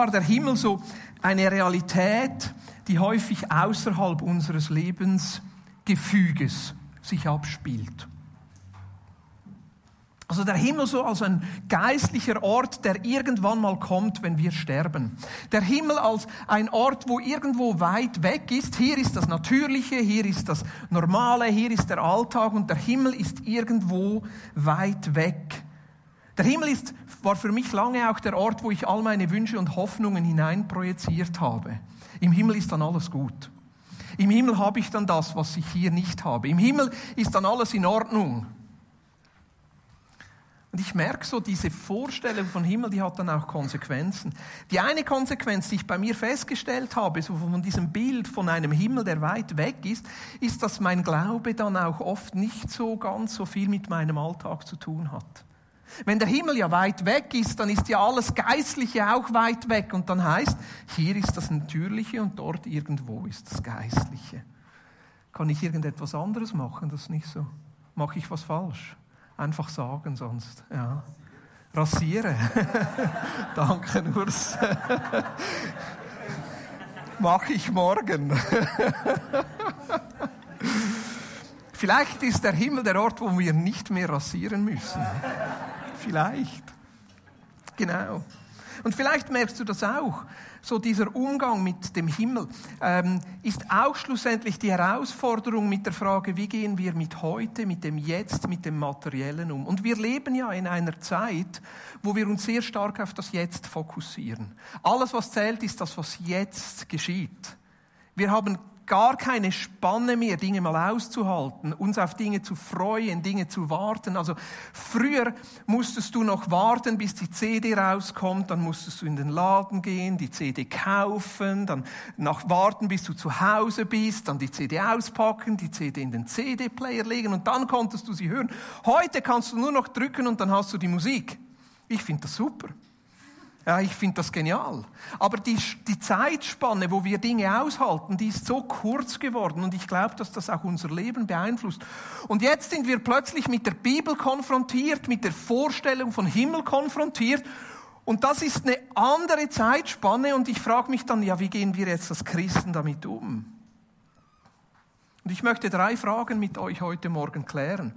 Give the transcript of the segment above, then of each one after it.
War der Himmel so eine Realität, die häufig außerhalb unseres Lebensgefüges sich abspielt. Also der Himmel so als ein geistlicher Ort, der irgendwann mal kommt, wenn wir sterben. Der Himmel als ein Ort, wo irgendwo weit weg ist. Hier ist das Natürliche, hier ist das Normale, hier ist der Alltag und der Himmel ist irgendwo weit weg. Der Himmel ist, war für mich lange auch der Ort, wo ich all meine Wünsche und Hoffnungen hineinprojiziert habe. Im Himmel ist dann alles gut. Im Himmel habe ich dann das, was ich hier nicht habe. Im Himmel ist dann alles in Ordnung. Und ich merke so, diese Vorstellung von Himmel, die hat dann auch Konsequenzen. Die eine Konsequenz, die ich bei mir festgestellt habe, so von diesem Bild von einem Himmel, der weit weg ist, ist, dass mein Glaube dann auch oft nicht so ganz so viel mit meinem Alltag zu tun hat. Wenn der Himmel ja weit weg ist, dann ist ja alles Geistliche auch weit weg. Und dann heißt, hier ist das Natürliche und dort irgendwo ist das Geistliche. Kann ich irgendetwas anderes machen? Das nicht so. Mache ich was falsch? Einfach sagen sonst. Ja. Rasieren. Danke, Urs. Mache ich morgen. Vielleicht ist der Himmel der Ort, wo wir nicht mehr rasieren müssen. Vielleicht. Genau. Und vielleicht merkst du das auch so dieser Umgang mit dem Himmel ähm, ist auch schlussendlich die Herausforderung mit der Frage, wie gehen wir mit heute, mit dem Jetzt, mit dem Materiellen um. Und wir leben ja in einer Zeit, wo wir uns sehr stark auf das Jetzt fokussieren. Alles, was zählt, ist das, was jetzt geschieht. Wir haben gar keine Spanne mehr, Dinge mal auszuhalten, uns auf Dinge zu freuen, Dinge zu warten. Also früher musstest du noch warten, bis die CD rauskommt, dann musstest du in den Laden gehen, die CD kaufen, dann noch warten, bis du zu Hause bist, dann die CD auspacken, die CD in den CD-Player legen und dann konntest du sie hören. Heute kannst du nur noch drücken und dann hast du die Musik. Ich finde das super. Ja, ich finde das genial. Aber die, die Zeitspanne, wo wir Dinge aushalten, die ist so kurz geworden und ich glaube, dass das auch unser Leben beeinflusst. Und jetzt sind wir plötzlich mit der Bibel konfrontiert, mit der Vorstellung von Himmel konfrontiert und das ist eine andere Zeitspanne und ich frage mich dann, ja, wie gehen wir jetzt als Christen damit um? Und ich möchte drei Fragen mit euch heute Morgen klären.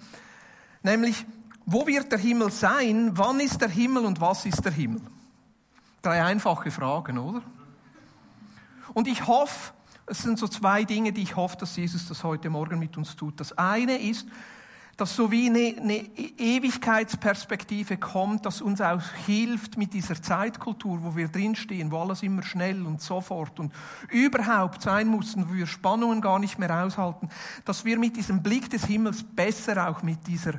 Nämlich, wo wird der Himmel sein? Wann ist der Himmel und was ist der Himmel? Drei einfache Fragen, oder? Und ich hoffe, es sind so zwei Dinge, die ich hoffe, dass Jesus das heute Morgen mit uns tut. Das eine ist, dass so wie eine, eine Ewigkeitsperspektive kommt, dass uns auch hilft mit dieser Zeitkultur, wo wir drinstehen, wo alles immer schnell und sofort und überhaupt sein müssen, wo wir Spannungen gar nicht mehr aushalten, dass wir mit diesem Blick des Himmels besser auch mit dieser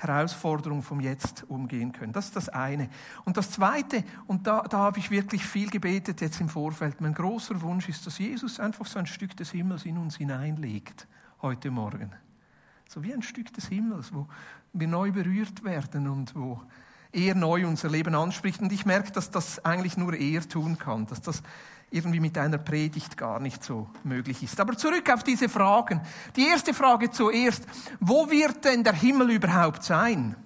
Herausforderung vom Jetzt umgehen können. Das ist das eine. Und das zweite, und da, da habe ich wirklich viel gebetet jetzt im Vorfeld, mein großer Wunsch ist, dass Jesus einfach so ein Stück des Himmels in uns hineinlegt, heute Morgen. So wie ein Stück des Himmels, wo wir neu berührt werden und wo er neu unser Leben anspricht. Und ich merke, dass das eigentlich nur er tun kann, dass das irgendwie mit einer Predigt gar nicht so möglich ist. Aber zurück auf diese Fragen. Die erste Frage zuerst, wo wird denn der Himmel überhaupt sein?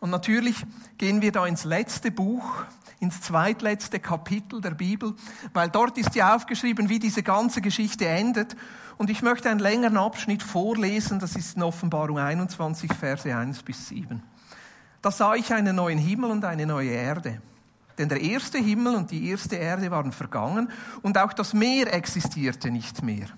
Und natürlich gehen wir da ins letzte Buch, ins zweitletzte Kapitel der Bibel, weil dort ist ja aufgeschrieben, wie diese ganze Geschichte endet. Und ich möchte einen längeren Abschnitt vorlesen, das ist in Offenbarung 21, Verse 1 bis 7. Da sah ich einen neuen Himmel und eine neue Erde. Denn der erste Himmel und die erste Erde waren vergangen und auch das Meer existierte nicht mehr.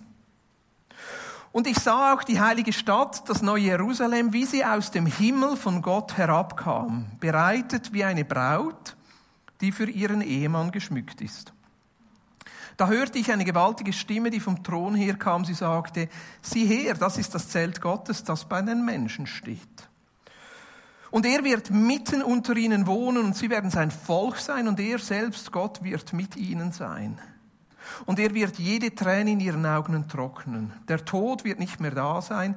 Und ich sah auch die heilige Stadt, das neue Jerusalem, wie sie aus dem Himmel von Gott herabkam, bereitet wie eine Braut, die für ihren Ehemann geschmückt ist. Da hörte ich eine gewaltige Stimme, die vom Thron herkam. Sie sagte, sieh her, das ist das Zelt Gottes, das bei den Menschen steht. Und er wird mitten unter ihnen wohnen und sie werden sein Volk sein und er selbst, Gott, wird mit ihnen sein. Und er wird jede Träne in ihren Augen trocknen. Der Tod wird nicht mehr da sein.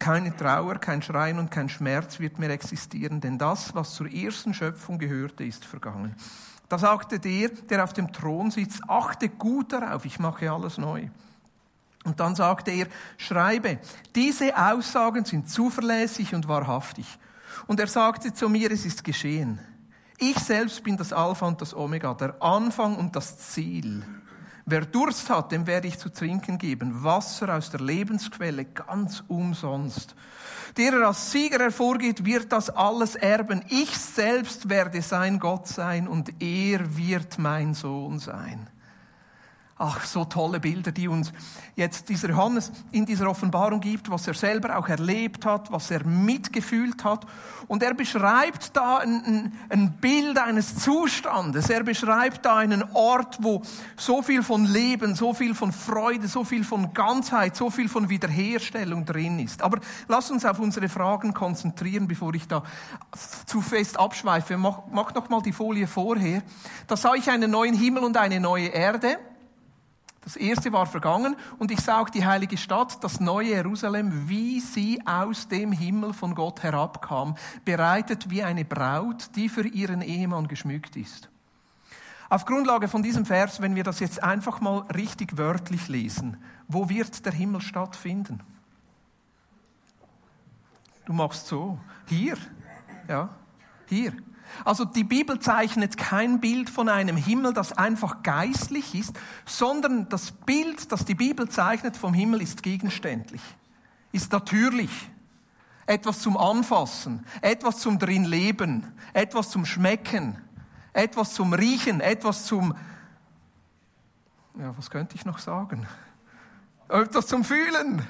Keine Trauer, kein Schreien und kein Schmerz wird mehr existieren, denn das, was zur ersten Schöpfung gehörte, ist vergangen. Da sagte der, der auf dem Thron sitzt, achte gut darauf, ich mache alles neu. Und dann sagte er, schreibe, diese Aussagen sind zuverlässig und wahrhaftig. Und er sagte zu mir, es ist geschehen. Ich selbst bin das Alpha und das Omega, der Anfang und das Ziel. Wer Durst hat, dem werde ich zu trinken geben, Wasser aus der Lebensquelle ganz umsonst. Der er als Sieger hervorgeht, wird das alles erben. Ich selbst werde sein Gott sein und er wird mein Sohn sein. Ach, so tolle Bilder, die uns jetzt dieser Johannes in dieser Offenbarung gibt, was er selber auch erlebt hat, was er mitgefühlt hat. Und er beschreibt da ein, ein, Bild eines Zustandes. Er beschreibt da einen Ort, wo so viel von Leben, so viel von Freude, so viel von Ganzheit, so viel von Wiederherstellung drin ist. Aber lass uns auf unsere Fragen konzentrieren, bevor ich da zu fest abschweife. Mach, mach noch mal die Folie vorher. Da sah ich einen neuen Himmel und eine neue Erde. Das erste war vergangen und ich sah auch die heilige Stadt, das neue Jerusalem, wie sie aus dem Himmel von Gott herabkam, bereitet wie eine Braut, die für ihren Ehemann geschmückt ist. Auf Grundlage von diesem Vers, wenn wir das jetzt einfach mal richtig wörtlich lesen, wo wird der Himmel stattfinden? Du machst so. Hier. Ja. Hier. Also die Bibel zeichnet kein Bild von einem Himmel, das einfach geistlich ist, sondern das Bild, das die Bibel zeichnet vom Himmel, ist gegenständlich, ist natürlich. Etwas zum Anfassen, etwas zum drin Leben, etwas zum Schmecken, etwas zum Riechen, etwas zum, ja, was könnte ich noch sagen? Etwas zum Fühlen.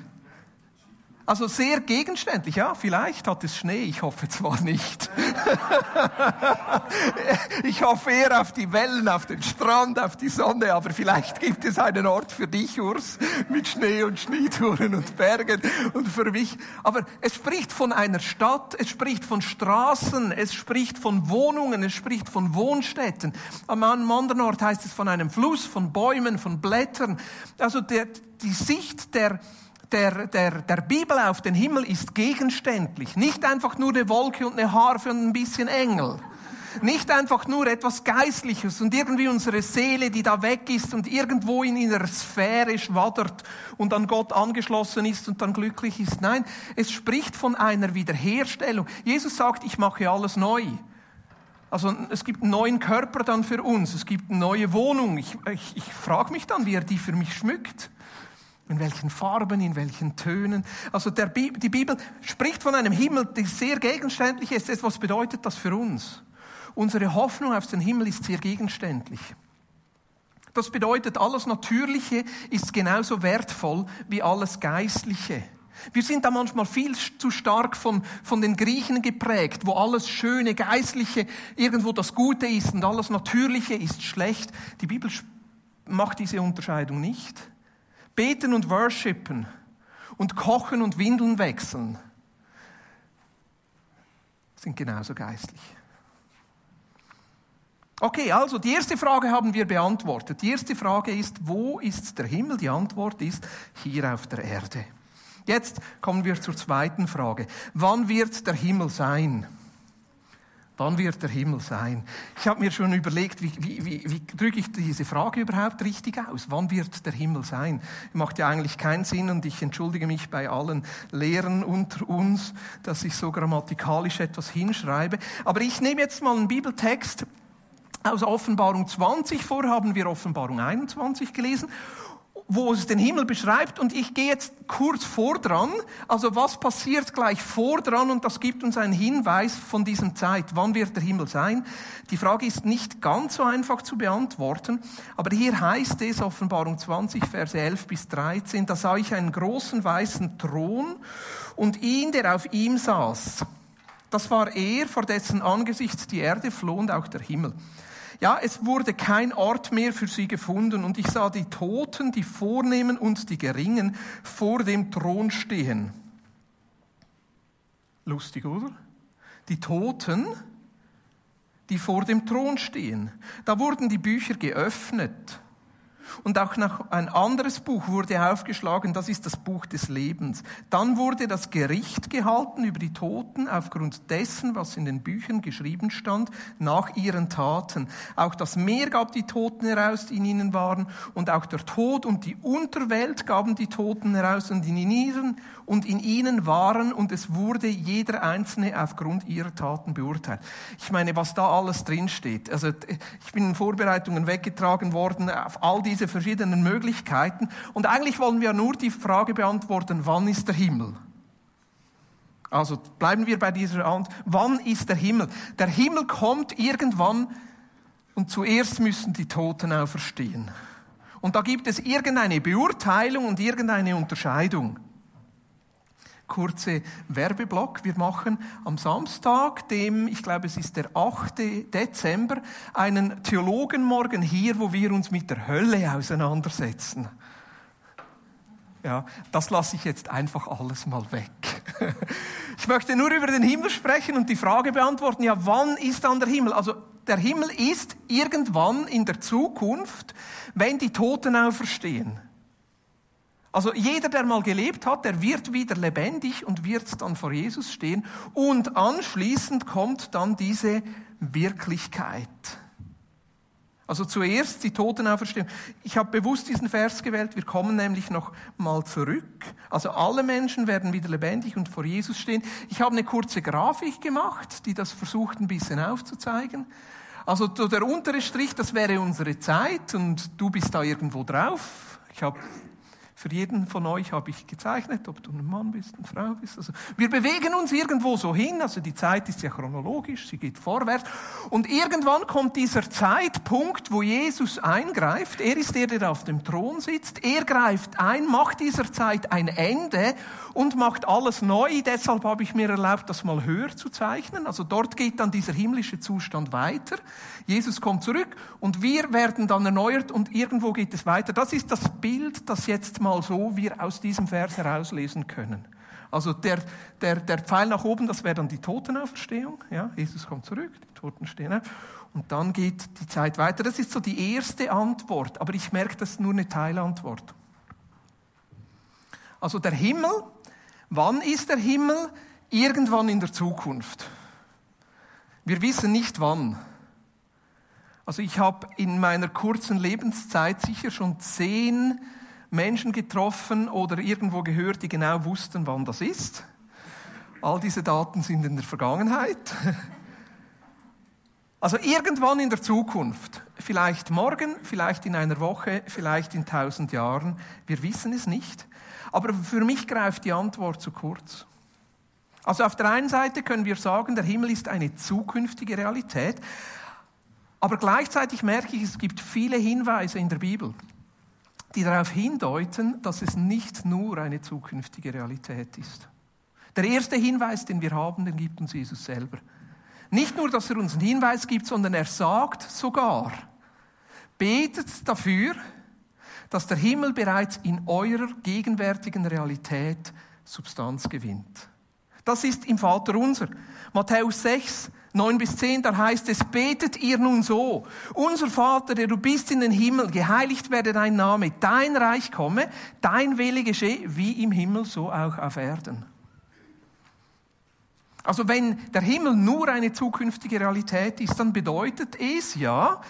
Also sehr gegenständlich, ja, vielleicht hat es Schnee, ich hoffe zwar nicht. ich hoffe eher auf die Wellen, auf den Strand, auf die Sonne, aber vielleicht gibt es einen Ort für dich, Urs, mit Schnee und Schneetouren und Bergen und für mich. Aber es spricht von einer Stadt, es spricht von Straßen, es spricht von Wohnungen, es spricht von Wohnstätten. Am anderen Ort heißt es von einem Fluss, von Bäumen, von Blättern. Also der, die Sicht der, der, der, der Bibel auf den Himmel ist gegenständlich. Nicht einfach nur eine Wolke und eine Harfe und ein bisschen Engel. Nicht einfach nur etwas Geistliches und irgendwie unsere Seele, die da weg ist und irgendwo in ihrer Sphäre schwaddert und an Gott angeschlossen ist und dann glücklich ist. Nein, es spricht von einer Wiederherstellung. Jesus sagt, ich mache alles neu. Also es gibt einen neuen Körper dann für uns, es gibt eine neue Wohnung. Ich, ich, ich frage mich dann, wie er die für mich schmückt. In welchen Farben, in welchen Tönen. Also Bi die Bibel spricht von einem Himmel, der sehr gegenständlich ist. Was bedeutet das für uns? Unsere Hoffnung auf den Himmel ist sehr gegenständlich. Das bedeutet, alles Natürliche ist genauso wertvoll wie alles Geistliche. Wir sind da manchmal viel zu stark von, von den Griechen geprägt, wo alles Schöne, Geistliche irgendwo das Gute ist und alles Natürliche ist schlecht. Die Bibel macht diese Unterscheidung nicht. Beten und worshipen und kochen und Windeln wechseln sind genauso geistlich. Okay, also die erste Frage haben wir beantwortet. Die erste Frage ist, wo ist der Himmel? Die Antwort ist hier auf der Erde. Jetzt kommen wir zur zweiten Frage. Wann wird der Himmel sein? Wann wird der Himmel sein? Ich habe mir schon überlegt, wie, wie, wie, wie drücke ich diese Frage überhaupt richtig aus? Wann wird der Himmel sein? Macht ja eigentlich keinen Sinn und ich entschuldige mich bei allen Lehrern unter uns, dass ich so grammatikalisch etwas hinschreibe. Aber ich nehme jetzt mal einen Bibeltext aus Offenbarung 20 vor, haben wir Offenbarung 21 gelesen wo es den Himmel beschreibt und ich gehe jetzt kurz vor dran. Also was passiert gleich vor dran und das gibt uns einen Hinweis von diesem Zeit. Wann wird der Himmel sein? Die Frage ist nicht ganz so einfach zu beantworten, aber hier heißt es Offenbarung 20, Verse 11 bis 13, da sah ich einen großen weißen Thron und ihn, der auf ihm saß. Das war er, vor dessen Angesicht die Erde floh und auch der Himmel. Ja, es wurde kein Ort mehr für sie gefunden und ich sah die Toten, die Vornehmen und die Geringen vor dem Thron stehen. Lustig, oder? Die Toten, die vor dem Thron stehen. Da wurden die Bücher geöffnet Und auch noch ein anderes Buch wurde aufgeschlagen, das ist das Buch des Lebens. Dann wurde das Gericht gehalten über die Toten aufgrund dessen, was in den Büchern geschrieben stand, nach ihren Taten. Auch das Meer gab die Toten heraus, die in ihnen waren, und auch der Tod und die Unterwelt gaben die Toten heraus, und in ihnen, und in ihnen waren, und es wurde jeder Einzelne aufgrund ihrer Taten beurteilt. Ich meine, was da alles drinsteht. Also, ich bin in Vorbereitungen weggetragen worden auf all die diese verschiedenen Möglichkeiten. Und eigentlich wollen wir nur die Frage beantworten, wann ist der Himmel? Also bleiben wir bei dieser Antwort. Wann ist der Himmel? Der Himmel kommt irgendwann und zuerst müssen die Toten auferstehen. Und da gibt es irgendeine Beurteilung und irgendeine Unterscheidung kurze Werbeblock. Wir machen am Samstag, dem, ich glaube es ist der 8. Dezember, einen Theologenmorgen hier, wo wir uns mit der Hölle auseinandersetzen. Ja, das lasse ich jetzt einfach alles mal weg. Ich möchte nur über den Himmel sprechen und die Frage beantworten, ja, wann ist dann der Himmel? Also der Himmel ist irgendwann in der Zukunft, wenn die Toten auferstehen. Also jeder, der mal gelebt hat, der wird wieder lebendig und wird dann vor Jesus stehen. Und anschließend kommt dann diese Wirklichkeit. Also zuerst die Totenauferstehung. Ich habe bewusst diesen Vers gewählt. Wir kommen nämlich noch mal zurück. Also alle Menschen werden wieder lebendig und vor Jesus stehen. Ich habe eine kurze Grafik gemacht, die das versucht ein bisschen aufzuzeigen. Also der untere Strich, das wäre unsere Zeit und du bist da irgendwo drauf. Ich habe für jeden von euch habe ich gezeichnet, ob du ein Mann bist, eine Frau bist. Also wir bewegen uns irgendwo so hin. Also die Zeit ist ja chronologisch, sie geht vorwärts. Und irgendwann kommt dieser Zeitpunkt, wo Jesus eingreift. Er ist der, der auf dem Thron sitzt. Er greift ein, macht dieser Zeit ein Ende und macht alles neu. Deshalb habe ich mir erlaubt, das mal höher zu zeichnen. Also dort geht dann dieser himmlische Zustand weiter. Jesus kommt zurück und wir werden dann erneuert und irgendwo geht es weiter. Das ist das Bild, das jetzt mal so wir aus diesem Vers herauslesen können. Also der, der, der Pfeil nach oben, das wäre dann die Totenauferstehung. Ja, Jesus kommt zurück, die Toten stehen. Und dann geht die Zeit weiter. Das ist so die erste Antwort, aber ich merke, das ist nur eine Teilantwort. Also der Himmel, wann ist der Himmel? Irgendwann in der Zukunft. Wir wissen nicht wann. Also ich habe in meiner kurzen Lebenszeit sicher schon zehn Menschen getroffen oder irgendwo gehört, die genau wussten, wann das ist. All diese Daten sind in der Vergangenheit. Also irgendwann in der Zukunft, vielleicht morgen, vielleicht in einer Woche, vielleicht in tausend Jahren, wir wissen es nicht. Aber für mich greift die Antwort zu kurz. Also auf der einen Seite können wir sagen, der Himmel ist eine zukünftige Realität, aber gleichzeitig merke ich, es gibt viele Hinweise in der Bibel, die darauf hindeuten, dass es nicht nur eine zukünftige Realität ist. Der erste Hinweis, den wir haben, den gibt uns Jesus selber. Nicht nur, dass er uns einen Hinweis gibt, sondern er sagt sogar, betet dafür, dass der Himmel bereits in eurer gegenwärtigen Realität Substanz gewinnt. Das ist im Vater unser. Matthäus 6, 9 bis 10, da heißt es, betet ihr nun so, unser Vater, der du bist in den Himmel, geheiligt werde dein Name, dein Reich komme, dein Wille geschehe, wie im Himmel, so auch auf Erden. Also wenn der Himmel nur eine zukünftige Realität ist, dann bedeutet es ja,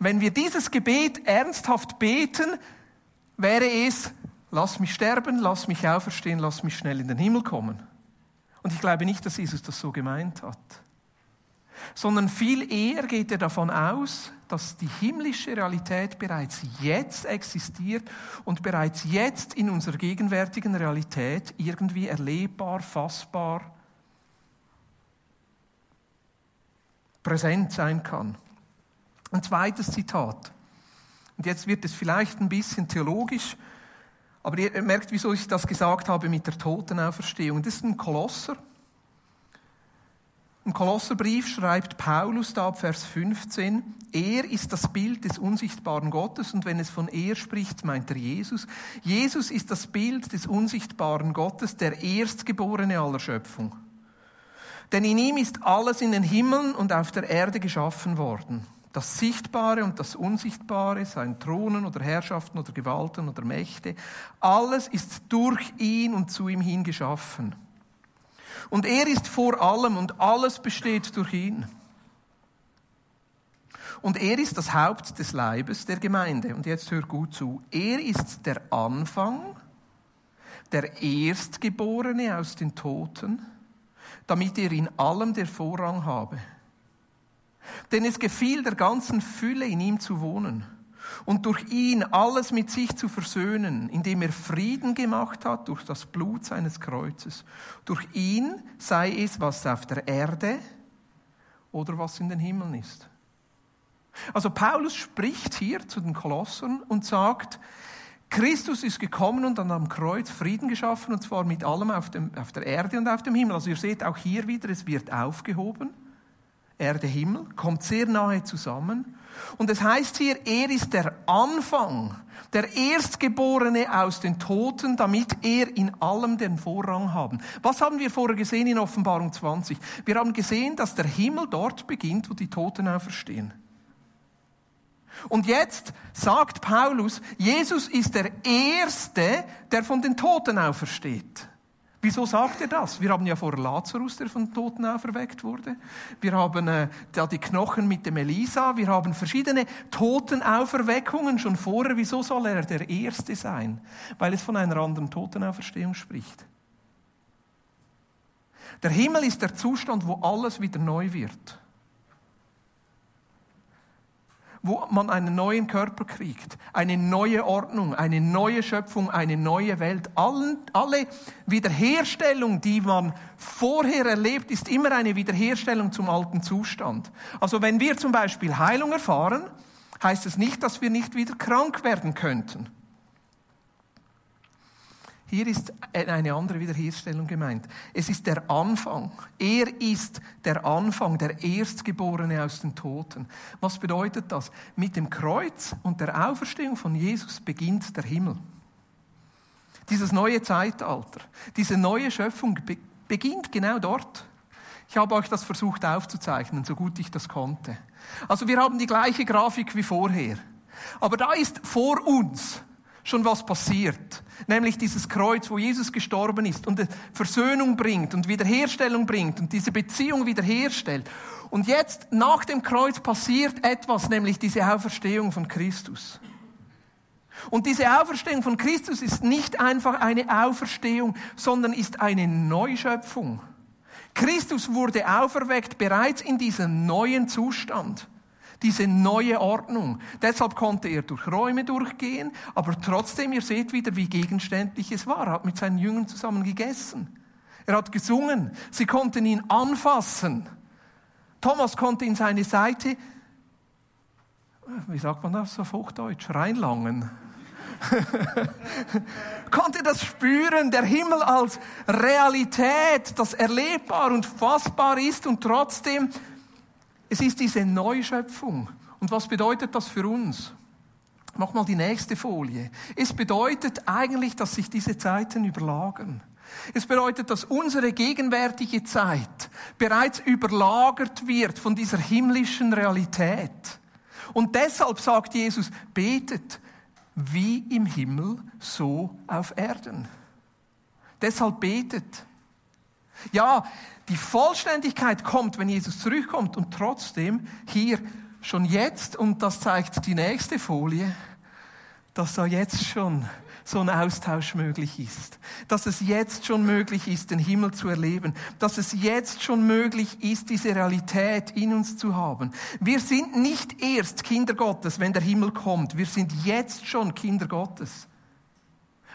wenn wir dieses Gebet ernsthaft beten, wäre es, lass mich sterben, lass mich auferstehen, lass mich schnell in den Himmel kommen. Und ich glaube nicht, dass Jesus das so gemeint hat sondern viel eher geht er davon aus, dass die himmlische Realität bereits jetzt existiert und bereits jetzt in unserer gegenwärtigen Realität irgendwie erlebbar, fassbar, präsent sein kann. Ein zweites Zitat. Und jetzt wird es vielleicht ein bisschen theologisch, aber ihr merkt, wieso ich das gesagt habe mit der Totenauferstehung. Das ist ein Kolosser. Im Kolosserbrief schreibt Paulus da ab Vers 15, er ist das Bild des unsichtbaren Gottes und wenn es von er spricht, meint er Jesus. Jesus ist das Bild des unsichtbaren Gottes, der Erstgeborene aller Schöpfung. Denn in ihm ist alles in den Himmeln und auf der Erde geschaffen worden. Das Sichtbare und das Unsichtbare, seien Thronen oder Herrschaften oder Gewalten oder Mächte, alles ist durch ihn und zu ihm hin geschaffen. Und er ist vor allem und alles besteht durch ihn. Und er ist das Haupt des Leibes der Gemeinde. Und jetzt hör gut zu. Er ist der Anfang, der Erstgeborene aus den Toten, damit er in allem der Vorrang habe. Denn es gefiel der ganzen Fülle in ihm zu wohnen und durch ihn alles mit sich zu versöhnen, indem er Frieden gemacht hat durch das Blut seines Kreuzes. Durch ihn sei es, was auf der Erde oder was in den Himmeln ist. Also Paulus spricht hier zu den Kolossern und sagt, Christus ist gekommen und dann am Kreuz Frieden geschaffen, und zwar mit allem auf, dem, auf der Erde und auf dem Himmel. Also ihr seht auch hier wieder, es wird aufgehoben. Erde, Himmel, kommt sehr nahe zusammen. Und es heißt hier, er ist der Anfang, der Erstgeborene aus den Toten, damit er in allem den Vorrang haben. Was haben wir vorher gesehen in Offenbarung 20? Wir haben gesehen, dass der Himmel dort beginnt, wo die Toten auferstehen. Und jetzt sagt Paulus, Jesus ist der Erste, der von den Toten aufersteht. Wieso sagt er das? Wir haben ja vor Lazarus, der von Toten auferweckt wurde. Wir haben äh, da die Knochen mit dem Elisa. Wir haben verschiedene Totenauferweckungen schon vorher. Wieso soll er der Erste sein? Weil es von einer anderen Totenauferstehung spricht. Der Himmel ist der Zustand, wo alles wieder neu wird wo man einen neuen Körper kriegt, eine neue Ordnung, eine neue Schöpfung, eine neue Welt. Allen, alle Wiederherstellung, die man vorher erlebt, ist immer eine Wiederherstellung zum alten Zustand. Also wenn wir zum Beispiel Heilung erfahren, heißt es nicht, dass wir nicht wieder krank werden könnten. Hier ist eine andere Wiederherstellung gemeint. Es ist der Anfang. Er ist der Anfang, der Erstgeborene aus den Toten. Was bedeutet das? Mit dem Kreuz und der Auferstehung von Jesus beginnt der Himmel. Dieses neue Zeitalter, diese neue Schöpfung beginnt genau dort. Ich habe euch das versucht aufzuzeichnen, so gut ich das konnte. Also wir haben die gleiche Grafik wie vorher. Aber da ist vor uns schon was passiert. Nämlich dieses Kreuz, wo Jesus gestorben ist und Versöhnung bringt und Wiederherstellung bringt und diese Beziehung wiederherstellt. Und jetzt nach dem Kreuz passiert etwas, nämlich diese Auferstehung von Christus. Und diese Auferstehung von Christus ist nicht einfach eine Auferstehung, sondern ist eine Neuschöpfung. Christus wurde auferweckt bereits in diesem neuen Zustand diese neue Ordnung. Deshalb konnte er durch Räume durchgehen, aber trotzdem, ihr seht wieder, wie gegenständlich es war. Er hat mit seinen Jüngern zusammen gegessen. Er hat gesungen. Sie konnten ihn anfassen. Thomas konnte in seine Seite, wie sagt man das auf Hochdeutsch, reinlangen. konnte das spüren, der Himmel als Realität, das erlebbar und fassbar ist und trotzdem es ist diese Neuschöpfung. Und was bedeutet das für uns? Mach mal die nächste Folie. Es bedeutet eigentlich, dass sich diese Zeiten überlagern. Es bedeutet, dass unsere gegenwärtige Zeit bereits überlagert wird von dieser himmlischen Realität. Und deshalb sagt Jesus, betet wie im Himmel, so auf Erden. Deshalb betet. Ja, die Vollständigkeit kommt, wenn Jesus zurückkommt und trotzdem hier schon jetzt, und das zeigt die nächste Folie, dass da jetzt schon so ein Austausch möglich ist. Dass es jetzt schon möglich ist, den Himmel zu erleben. Dass es jetzt schon möglich ist, diese Realität in uns zu haben. Wir sind nicht erst Kinder Gottes, wenn der Himmel kommt. Wir sind jetzt schon Kinder Gottes.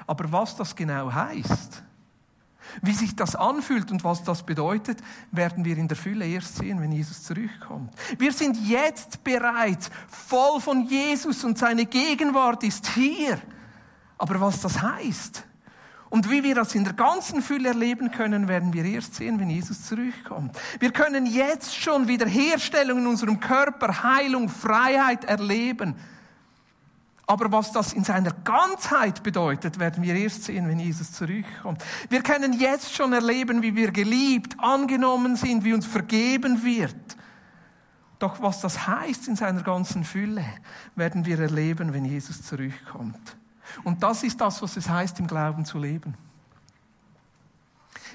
Aber was das genau heißt, wie sich das anfühlt und was das bedeutet, werden wir in der Fülle erst sehen, wenn Jesus zurückkommt. Wir sind jetzt bereits voll von Jesus und seine Gegenwart ist hier. Aber was das heißt und wie wir das in der ganzen Fülle erleben können, werden wir erst sehen, wenn Jesus zurückkommt. Wir können jetzt schon Wiederherstellung in unserem Körper, Heilung, Freiheit erleben. Aber was das in seiner Ganzheit bedeutet, werden wir erst sehen, wenn Jesus zurückkommt. Wir können jetzt schon erleben, wie wir geliebt, angenommen sind, wie uns vergeben wird. Doch was das heißt in seiner ganzen Fülle, werden wir erleben, wenn Jesus zurückkommt. Und das ist das, was es heißt, im Glauben zu leben.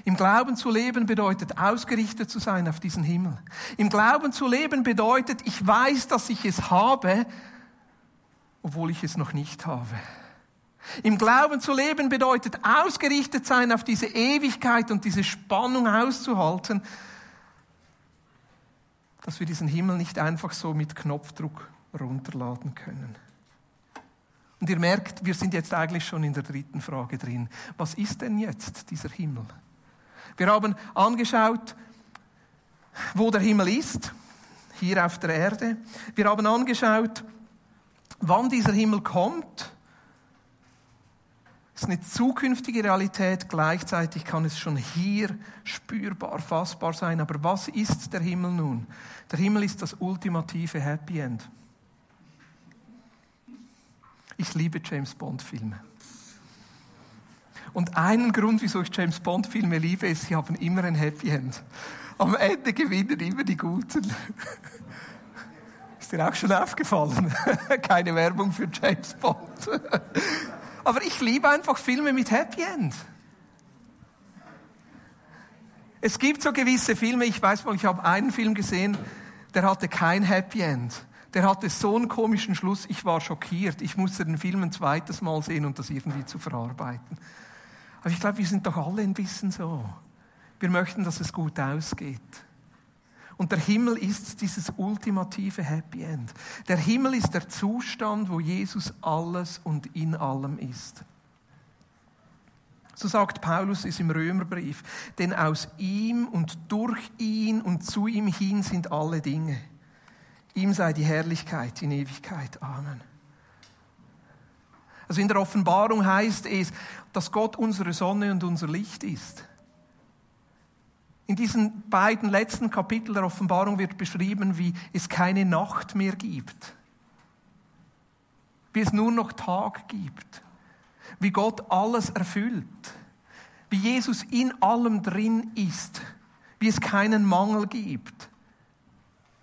Im Glauben zu leben bedeutet, ausgerichtet zu sein auf diesen Himmel. Im Glauben zu leben bedeutet, ich weiß, dass ich es habe, obwohl ich es noch nicht habe. Im Glauben zu leben bedeutet, ausgerichtet sein auf diese Ewigkeit und diese Spannung auszuhalten, dass wir diesen Himmel nicht einfach so mit Knopfdruck runterladen können. Und ihr merkt, wir sind jetzt eigentlich schon in der dritten Frage drin. Was ist denn jetzt dieser Himmel? Wir haben angeschaut, wo der Himmel ist, hier auf der Erde. Wir haben angeschaut, wann dieser Himmel kommt. Ist eine zukünftige Realität, gleichzeitig kann es schon hier spürbar, fassbar sein. Aber was ist der Himmel nun? Der Himmel ist das ultimative Happy End. Ich liebe James Bond-Filme. Und einen Grund, wieso ich James Bond-Filme liebe, ist, sie haben immer ein Happy End. Am Ende gewinnen immer die Guten. Dir auch schon aufgefallen? Keine Werbung für James Bond. Aber ich liebe einfach Filme mit Happy End. Es gibt so gewisse Filme, ich weiß mal, ich habe einen Film gesehen, der hatte kein Happy End. Der hatte so einen komischen Schluss, ich war schockiert. Ich musste den Film ein zweites Mal sehen und das irgendwie zu verarbeiten. Aber ich glaube, wir sind doch alle ein bisschen so. Wir möchten, dass es gut ausgeht. Und der Himmel ist dieses ultimative Happy End. Der Himmel ist der Zustand, wo Jesus alles und in allem ist. So sagt Paulus es im Römerbrief, denn aus ihm und durch ihn und zu ihm hin sind alle Dinge. Ihm sei die Herrlichkeit in Ewigkeit. Amen. Also in der Offenbarung heißt es, dass Gott unsere Sonne und unser Licht ist. In diesen beiden letzten Kapiteln der Offenbarung wird beschrieben, wie es keine Nacht mehr gibt, wie es nur noch Tag gibt, wie Gott alles erfüllt, wie Jesus in allem drin ist, wie es keinen Mangel gibt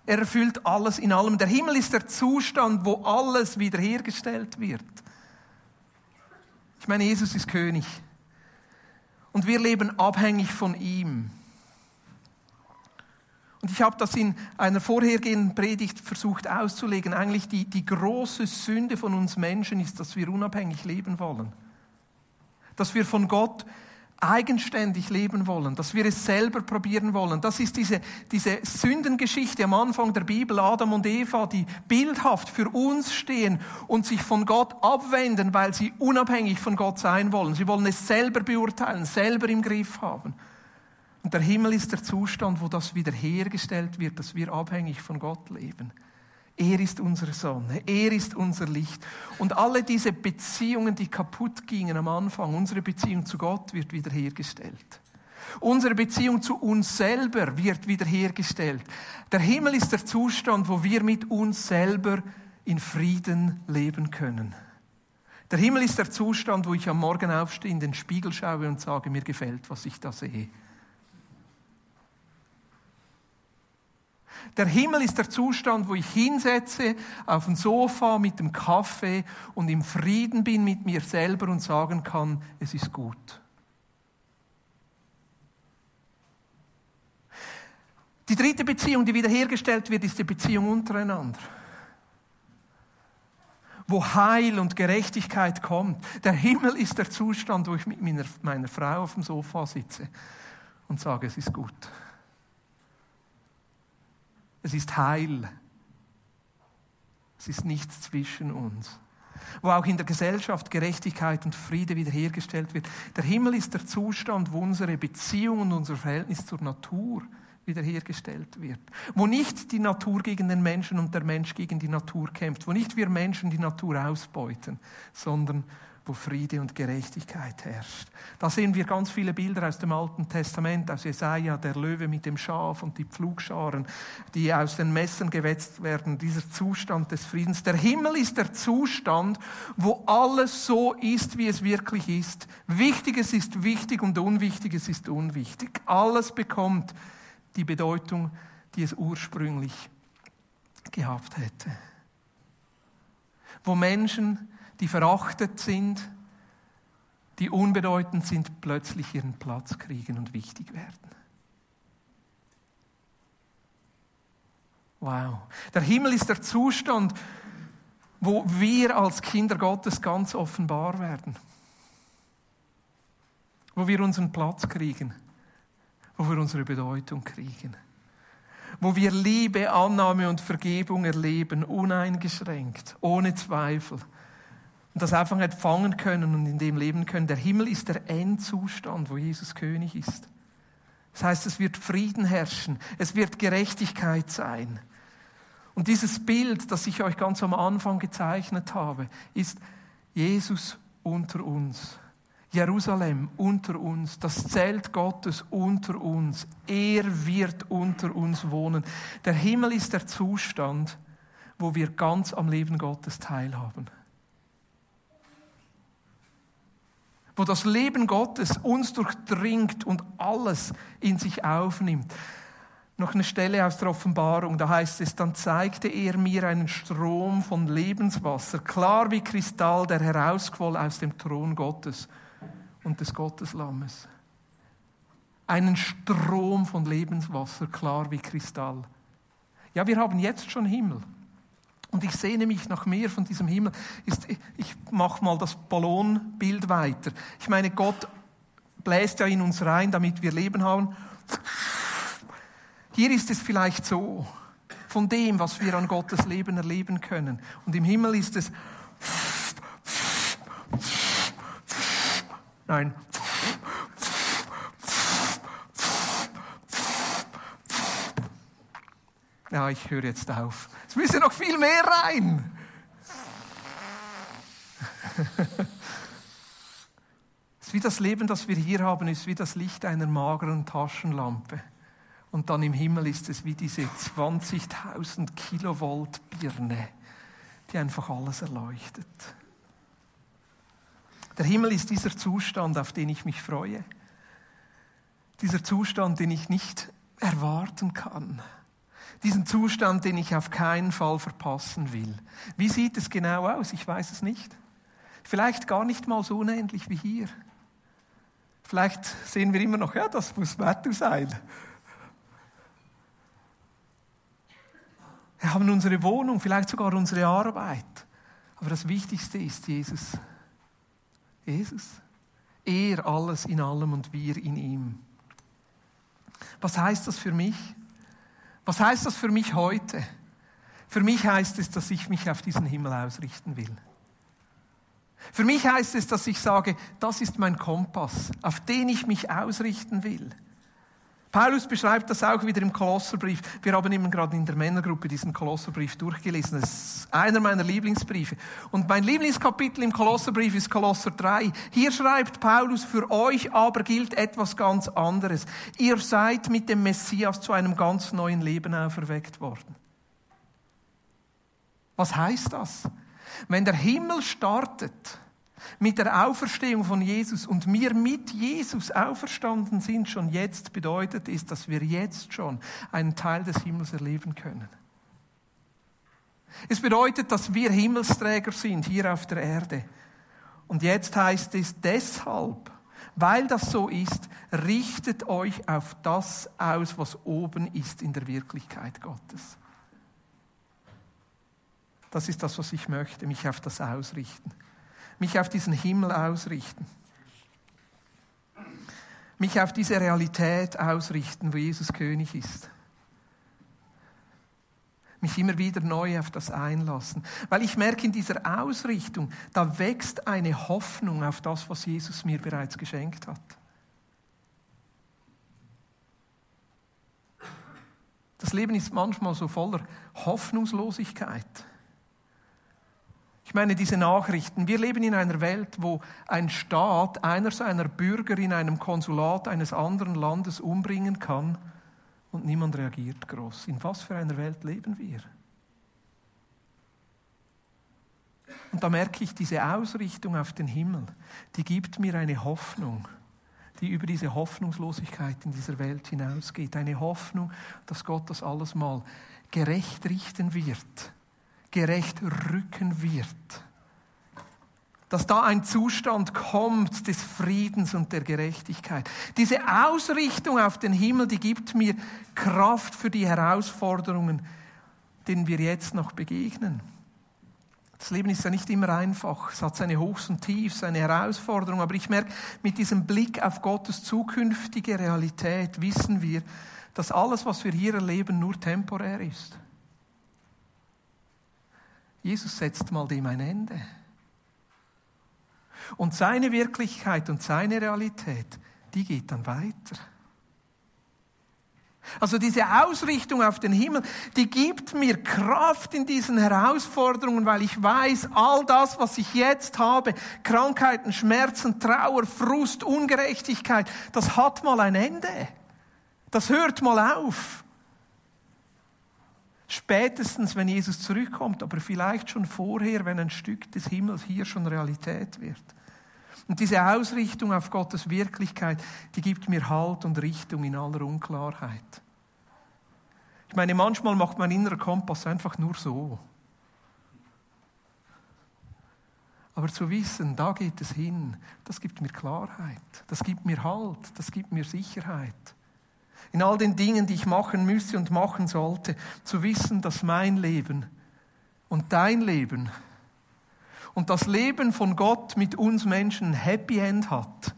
er erfüllt alles in allem. Der Himmel ist der Zustand, wo alles wiederhergestellt wird. Ich meine, Jesus ist König. Und wir leben abhängig von ihm. Und ich habe das in einer vorhergehenden Predigt versucht auszulegen. Eigentlich die, die große Sünde von uns Menschen ist, dass wir unabhängig leben wollen. Dass wir von Gott eigenständig leben wollen, dass wir es selber probieren wollen. Das ist diese, diese Sündengeschichte am Anfang der Bibel, Adam und Eva, die bildhaft für uns stehen und sich von Gott abwenden, weil sie unabhängig von Gott sein wollen. Sie wollen es selber beurteilen, selber im Griff haben. Und der Himmel ist der Zustand, wo das wiederhergestellt wird, dass wir abhängig von Gott leben. Er ist unsere Sonne, er ist unser Licht. Und alle diese Beziehungen, die kaputt gingen am Anfang, unsere Beziehung zu Gott wird wiederhergestellt. Unsere Beziehung zu uns selber wird wiederhergestellt. Der Himmel ist der Zustand, wo wir mit uns selber in Frieden leben können. Der Himmel ist der Zustand, wo ich am Morgen aufstehe, in den Spiegel schaue und sage, mir gefällt, was ich da sehe. Der Himmel ist der Zustand, wo ich hinsetze auf dem Sofa mit dem Kaffee und im Frieden bin mit mir selber und sagen kann, es ist gut. Die dritte Beziehung, die wiederhergestellt wird, ist die Beziehung untereinander. Wo Heil und Gerechtigkeit kommt. Der Himmel ist der Zustand, wo ich mit meiner, meiner Frau auf dem Sofa sitze und sage, es ist gut. Es ist Heil. Es ist nichts zwischen uns. Wo auch in der Gesellschaft Gerechtigkeit und Friede wiederhergestellt wird. Der Himmel ist der Zustand, wo unsere Beziehung und unser Verhältnis zur Natur wiederhergestellt wird. Wo nicht die Natur gegen den Menschen und der Mensch gegen die Natur kämpft. Wo nicht wir Menschen die Natur ausbeuten, sondern wo Friede und Gerechtigkeit herrscht. Da sehen wir ganz viele Bilder aus dem Alten Testament, aus Jesaja, der Löwe mit dem Schaf und die Pflugscharen, die aus den Messern gewetzt werden, dieser Zustand des Friedens. Der Himmel ist der Zustand, wo alles so ist, wie es wirklich ist. Wichtiges ist wichtig und Unwichtiges ist unwichtig. Alles bekommt die Bedeutung, die es ursprünglich gehabt hätte. Wo Menschen, die verachtet sind, die unbedeutend sind, plötzlich ihren Platz kriegen und wichtig werden. Wow. Der Himmel ist der Zustand, wo wir als Kinder Gottes ganz offenbar werden. Wo wir unseren Platz kriegen. Wo wir unsere Bedeutung kriegen. Wo wir Liebe, Annahme und Vergebung erleben, uneingeschränkt, ohne Zweifel. Und das einfach empfangen können und in dem leben können. Der Himmel ist der Endzustand, wo Jesus König ist. Das heißt, es wird Frieden herrschen, es wird Gerechtigkeit sein. Und dieses Bild, das ich euch ganz am Anfang gezeichnet habe, ist Jesus unter uns. Jerusalem unter uns, das Zelt Gottes unter uns. Er wird unter uns wohnen. Der Himmel ist der Zustand, wo wir ganz am Leben Gottes teilhaben. Wo das Leben Gottes uns durchdringt und alles in sich aufnimmt noch eine Stelle aus der Offenbarung, da heißt es, dann zeigte er mir einen Strom von Lebenswasser, klar wie Kristall, der herausquoll aus dem Thron Gottes und des Gotteslammes. Einen Strom von Lebenswasser, klar wie Kristall. Ja, wir haben jetzt schon Himmel. Und ich sehne mich nach mehr von diesem Himmel. Ich mache mal das Ballonbild weiter. Ich meine, Gott bläst ja in uns rein, damit wir Leben haben. Hier ist es vielleicht so, von dem, was wir an Gottes Leben erleben können. Und im Himmel ist es, nein, ja, ich höre jetzt auf. Es müsse noch viel mehr rein. Es ist wie das Leben, das wir hier haben, ist wie das Licht einer mageren Taschenlampe. Und dann im Himmel ist es wie diese 20.000 Kilovolt Birne, die einfach alles erleuchtet. Der Himmel ist dieser Zustand, auf den ich mich freue. Dieser Zustand, den ich nicht erwarten kann. Diesen Zustand, den ich auf keinen Fall verpassen will. Wie sieht es genau aus? Ich weiß es nicht. Vielleicht gar nicht mal so unähnlich wie hier. Vielleicht sehen wir immer noch, ja, das muss Matthew sein. Wir haben unsere Wohnung, vielleicht sogar unsere Arbeit. Aber das Wichtigste ist Jesus. Jesus. Er alles in allem und wir in ihm. Was heißt das für mich? Was heißt das für mich heute? Für mich heißt es, dass ich mich auf diesen Himmel ausrichten will. Für mich heißt es, dass ich sage, das ist mein Kompass, auf den ich mich ausrichten will. Paulus beschreibt das auch wieder im Kolosserbrief. Wir haben eben gerade in der Männergruppe diesen Kolosserbrief durchgelesen. Das ist einer meiner Lieblingsbriefe. Und mein Lieblingskapitel im Kolosserbrief ist Kolosser 3. Hier schreibt Paulus, für euch aber gilt etwas ganz anderes. Ihr seid mit dem Messias zu einem ganz neuen Leben auferweckt worden. Was heißt das? Wenn der Himmel startet, mit der Auferstehung von Jesus und wir mit Jesus auferstanden sind schon jetzt, bedeutet es, dass wir jetzt schon einen Teil des Himmels erleben können. Es bedeutet, dass wir Himmelsträger sind hier auf der Erde. Und jetzt heißt es deshalb, weil das so ist, richtet euch auf das aus, was oben ist in der Wirklichkeit Gottes. Das ist das, was ich möchte, mich auf das ausrichten mich auf diesen Himmel ausrichten. Mich auf diese Realität ausrichten, wo Jesus König ist. Mich immer wieder neu auf das einlassen. Weil ich merke, in dieser Ausrichtung, da wächst eine Hoffnung auf das, was Jesus mir bereits geschenkt hat. Das Leben ist manchmal so voller Hoffnungslosigkeit. Ich meine, diese Nachrichten, wir leben in einer Welt, wo ein Staat einer seiner Bürger in einem Konsulat eines anderen Landes umbringen kann und niemand reagiert groß. In was für einer Welt leben wir? Und da merke ich, diese Ausrichtung auf den Himmel, die gibt mir eine Hoffnung, die über diese Hoffnungslosigkeit in dieser Welt hinausgeht. Eine Hoffnung, dass Gott das alles mal gerecht richten wird, gerecht rücken wird. Dass da ein Zustand kommt des Friedens und der Gerechtigkeit. Diese Ausrichtung auf den Himmel, die gibt mir Kraft für die Herausforderungen, denen wir jetzt noch begegnen. Das Leben ist ja nicht immer einfach. Es hat seine Hochs und Tiefs, seine Herausforderungen. Aber ich merke, mit diesem Blick auf Gottes zukünftige Realität wissen wir, dass alles, was wir hier erleben, nur temporär ist. Jesus setzt mal dem ein Ende. Und seine Wirklichkeit und seine Realität, die geht dann weiter. Also diese Ausrichtung auf den Himmel, die gibt mir Kraft in diesen Herausforderungen, weil ich weiß, all das, was ich jetzt habe, Krankheiten, Schmerzen, Trauer, Frust, Ungerechtigkeit, das hat mal ein Ende. Das hört mal auf. Spätestens, wenn Jesus zurückkommt, aber vielleicht schon vorher, wenn ein Stück des Himmels hier schon Realität wird. Und diese Ausrichtung auf Gottes Wirklichkeit, die gibt mir Halt und Richtung in aller Unklarheit. Ich meine, manchmal macht mein innerer Kompass einfach nur so. Aber zu wissen, da geht es hin, das gibt mir Klarheit, das gibt mir Halt, das gibt mir Sicherheit. In all den Dingen, die ich machen müsste und machen sollte, zu wissen, dass mein Leben und dein Leben und das Leben von Gott mit uns Menschen ein Happy End hat,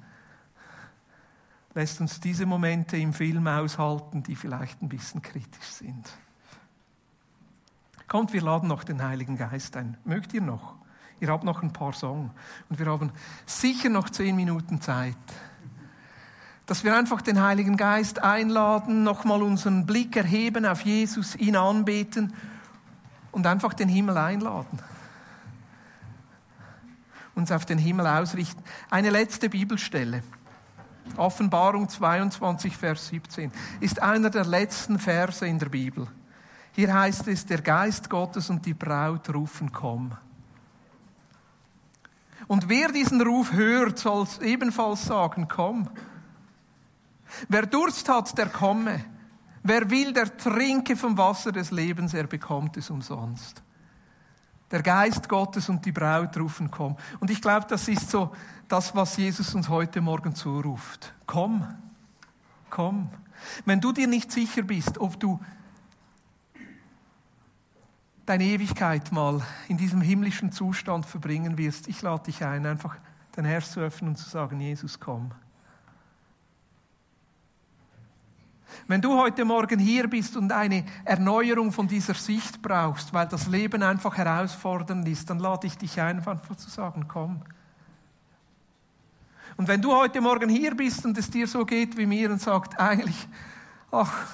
lässt uns diese Momente im Film aushalten, die vielleicht ein bisschen kritisch sind. Kommt, wir laden noch den Heiligen Geist ein. Mögt ihr noch? Ihr habt noch ein paar Songs und wir haben sicher noch zehn Minuten Zeit. Dass wir einfach den Heiligen Geist einladen, nochmal unseren Blick erheben auf Jesus, ihn anbeten und einfach den Himmel einladen uns auf den Himmel ausrichten. Eine letzte Bibelstelle. Offenbarung 22, Vers 17 ist einer der letzten Verse in der Bibel. Hier heißt es, der Geist Gottes und die Braut rufen, komm. Und wer diesen Ruf hört, soll ebenfalls sagen, komm. Wer Durst hat, der komme. Wer will, der trinke vom Wasser des Lebens, er bekommt es umsonst der Geist Gottes und die Braut rufen, komm. Und ich glaube, das ist so das, was Jesus uns heute Morgen zuruft. Komm, komm. Wenn du dir nicht sicher bist, ob du deine Ewigkeit mal in diesem himmlischen Zustand verbringen wirst, ich lade dich ein, einfach dein Herz zu öffnen und zu sagen, Jesus, komm. Wenn du heute Morgen hier bist und eine Erneuerung von dieser Sicht brauchst, weil das Leben einfach herausfordernd ist, dann lade ich dich ein, einfach zu sagen, komm. Und wenn du heute Morgen hier bist und es dir so geht wie mir und sagst, eigentlich, ach,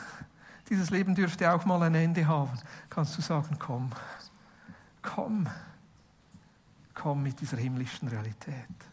dieses Leben dürfte auch mal ein Ende haben, kannst du sagen, komm, komm, komm mit dieser himmlischen Realität.